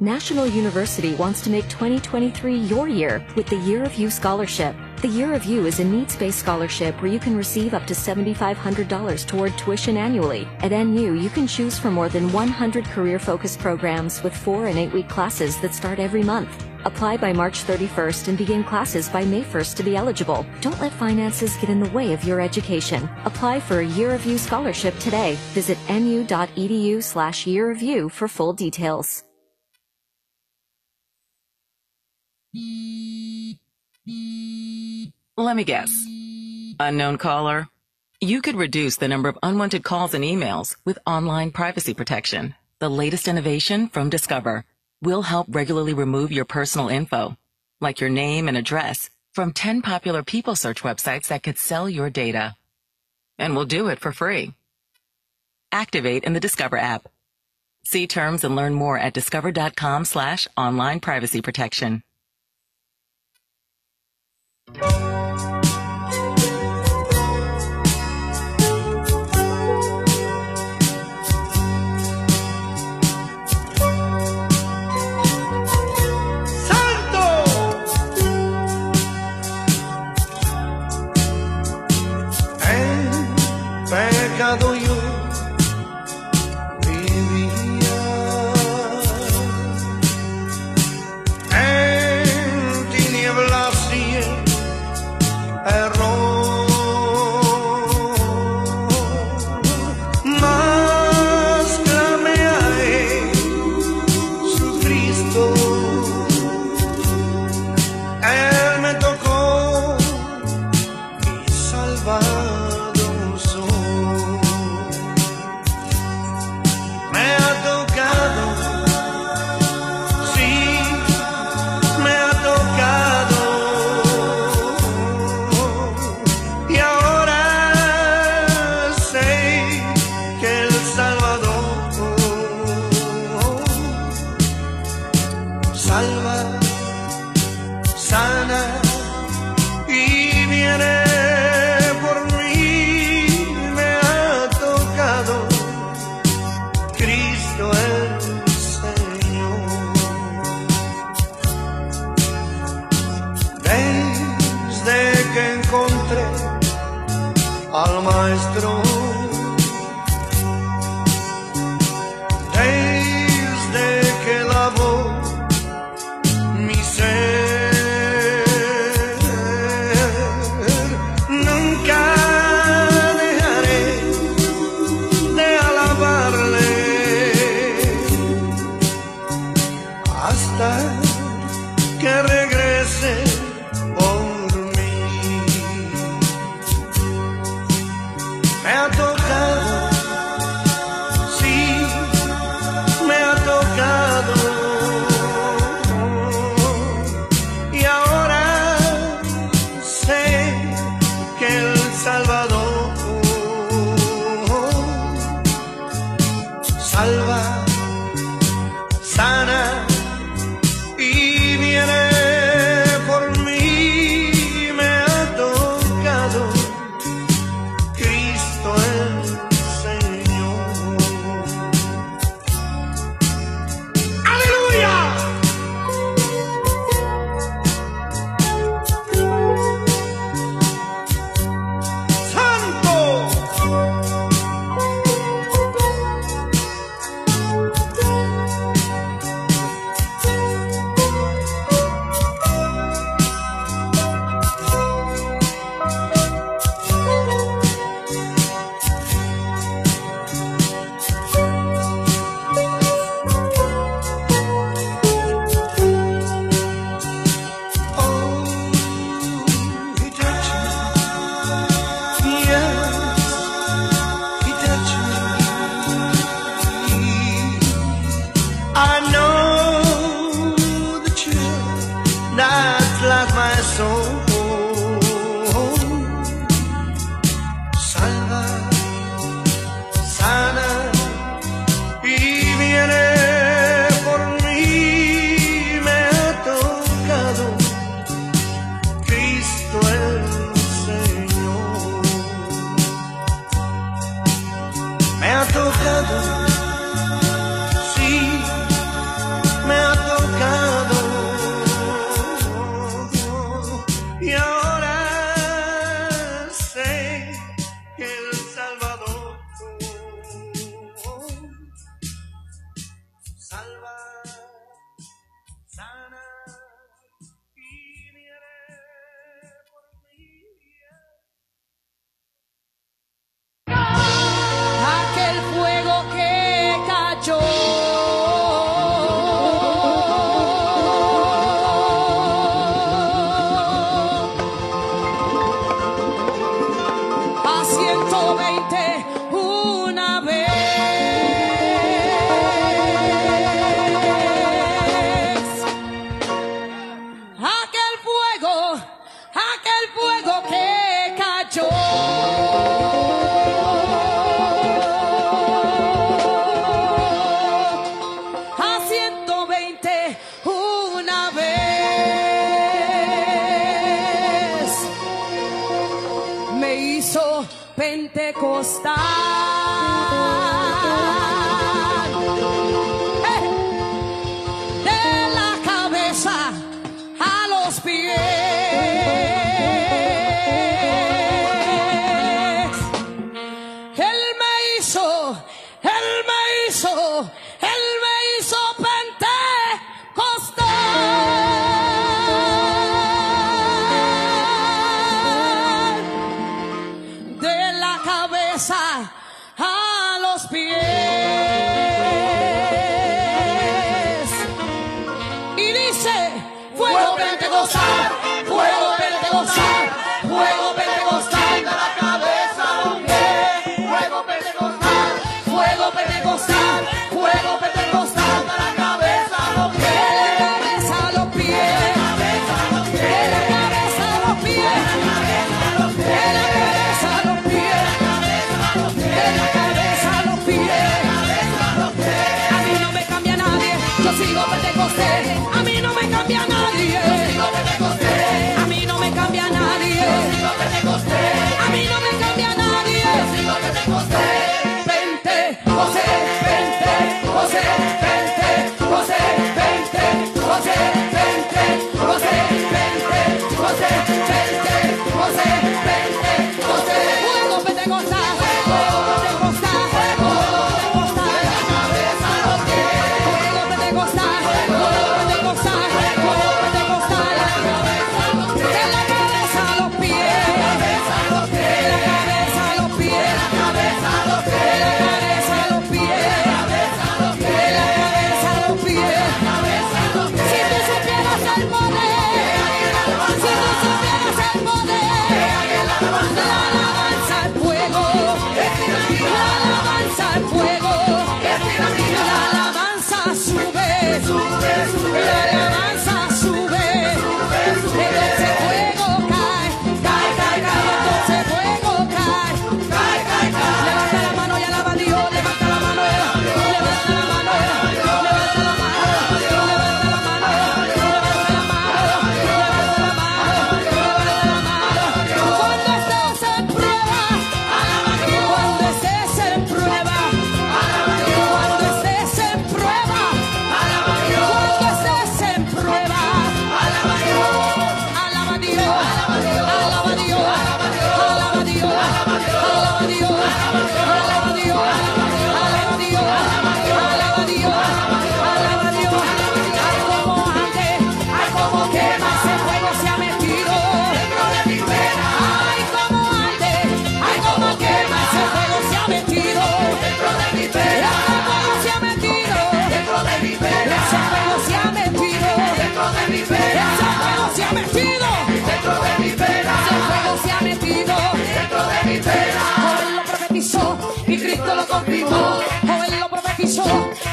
National University wants to make 2023 your year with the Year of You Scholarship. The Year of You is a needs-based scholarship where you can receive up to $7,500 toward tuition annually. At NU, you can choose from more than 100 career-focused programs with four and eight-week classes that start every month. Apply by March 31st and begin classes by May 1st to be eligible. Don't let finances get in the way of your education. Apply for a Year of You scholarship today. Visit nu.edu slash year of you for full details. Let me guess. Unknown caller? You could reduce the number of unwanted calls and emails with online privacy protection. The latest innovation from Discover will help regularly remove your personal info, like your name and address, from 10 popular people search websites that could sell your data. And we'll do it for free. Activate in the Discover app. See terms and learn more at discover.com slash online privacy protection. Thank you. Salva, sana hasta que regrese pentecostal. dice, fuego pentecostal, fuego pentecostal, fuego pentecostal.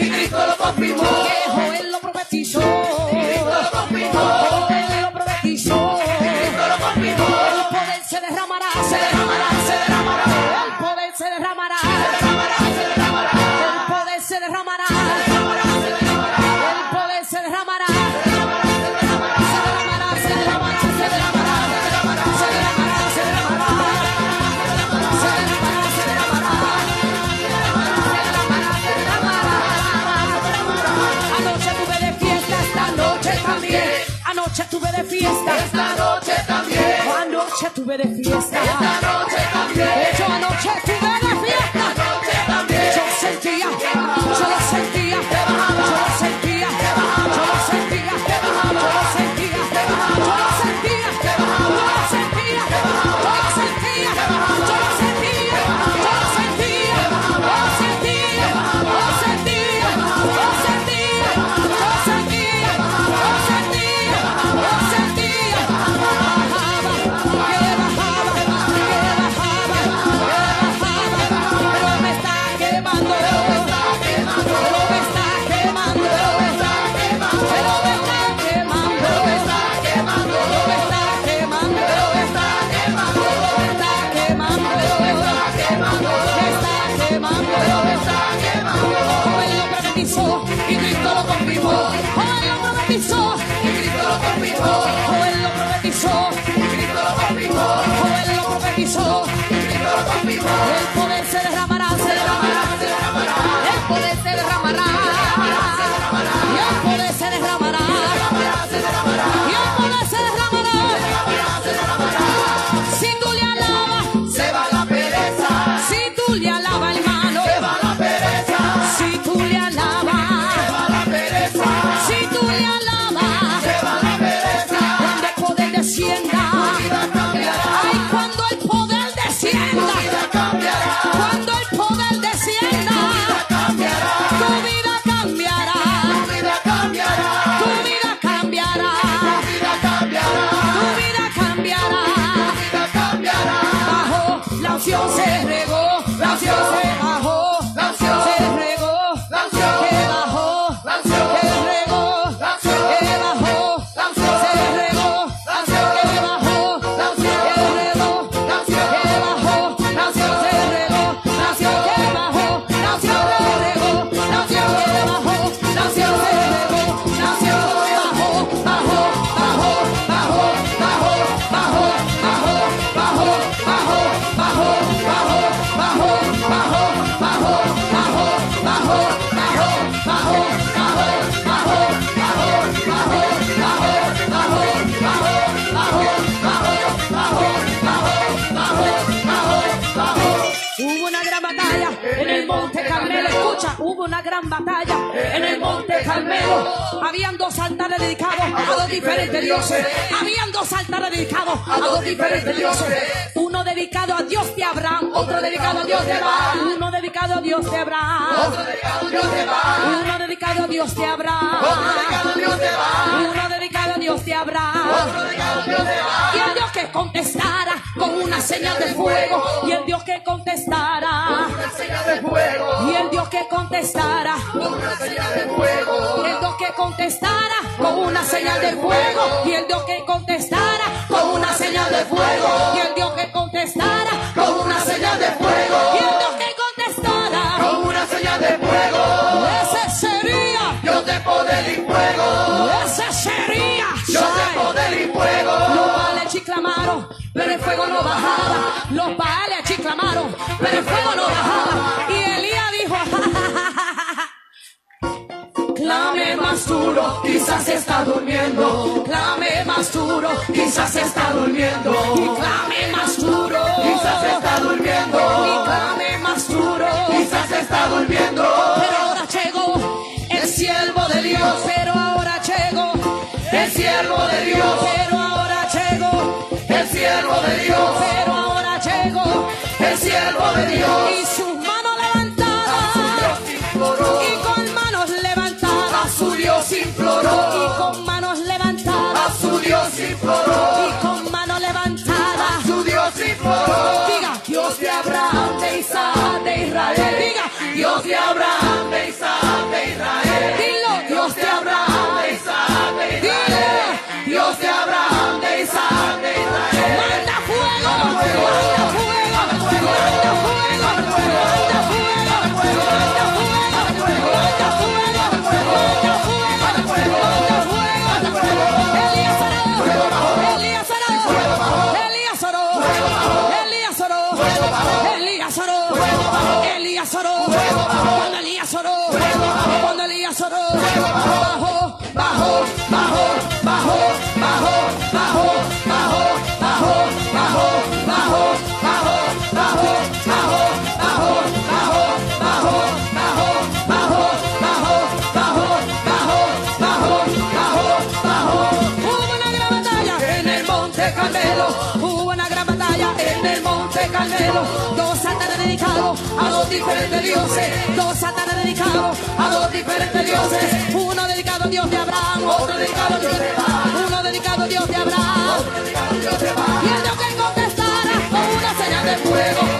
y Cristo lo confirmó. fiesta. Esta noche también. Anoche tuve de fiesta. Esta noche también. Monte Carmelo. Habían dos altares dedicados a dos diferentes dioses. Habían dos altares dedicados a dos diferentes dioses. Uno dedicado a Dios de Abraham, otro dedicado a Dios de Abraham. Uno dedicado a Dios de Abraham. Otro dedicado a Dios de Abraham. Uno dedicado a Dios de Abraham. Otro dedicado a Dios de Abraham. Uno dedicado a Dios de Abraham. Y el Dios que contestara con una señal de fuego. Y el Dios que contestara. Y el Dios que contestara. Con una señal de fuego. El Dios que contestara con una señal de fuego. Y el Dios que contestara con una señal de fuego. Y el Dios que contestara con una pero el fuego no bajaba. Los baales clamaron, pero el fuego no bajaba. Y Elías dijo, clame más duro, quizás está durmiendo. Clame más duro, quizás está durmiendo. Y clame más duro, Quizás está durmiendo. y clame más duro. Quizás está durmiendo. Pero ahora llegó el siervo de Dios. Pero ahora llegó El siervo de Dios. Siervo de Dios. Pero ahora llegó El siervo de Dios. y sus manos levantadas Dios imploró. y con manos levantadas Su Dios imploró. y con manos levantadas A su Dios imploró. y con manos levantadas Su Dios imploró. diga Dios de Abraham de Isaac de Israel diga Dios de Abraham, de Isaac, de Israel. dilo Dios de Abraham, de Isaac, de Israel. Dios de Abraham, de Isaac, de Israel. Elíasaro, Elíasaro, Elíasaro, dioses dos altares dedicados a dos diferentes dioses. Uno dedicado a Dios de Abraham otro dedicado a Dios de Abraham uno dedicado a Dios de Abraham. Y el Dios que contestara con una señal de fuego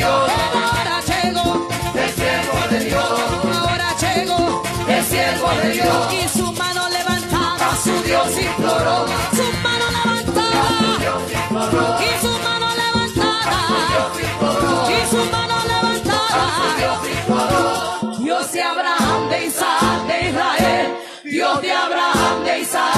Dios. Ahora llegó El siervo de Dios. Ahora llegó El siervo de Dios. y su mano levantada, su Dios imploró, su mano levantada, Dios imploró. y su mano levantada, Dios imploró. y su mano levantada. Dios imploró. Dios de Abraham, de Isaac, de Israel, Dios de Abraham, de Isaac,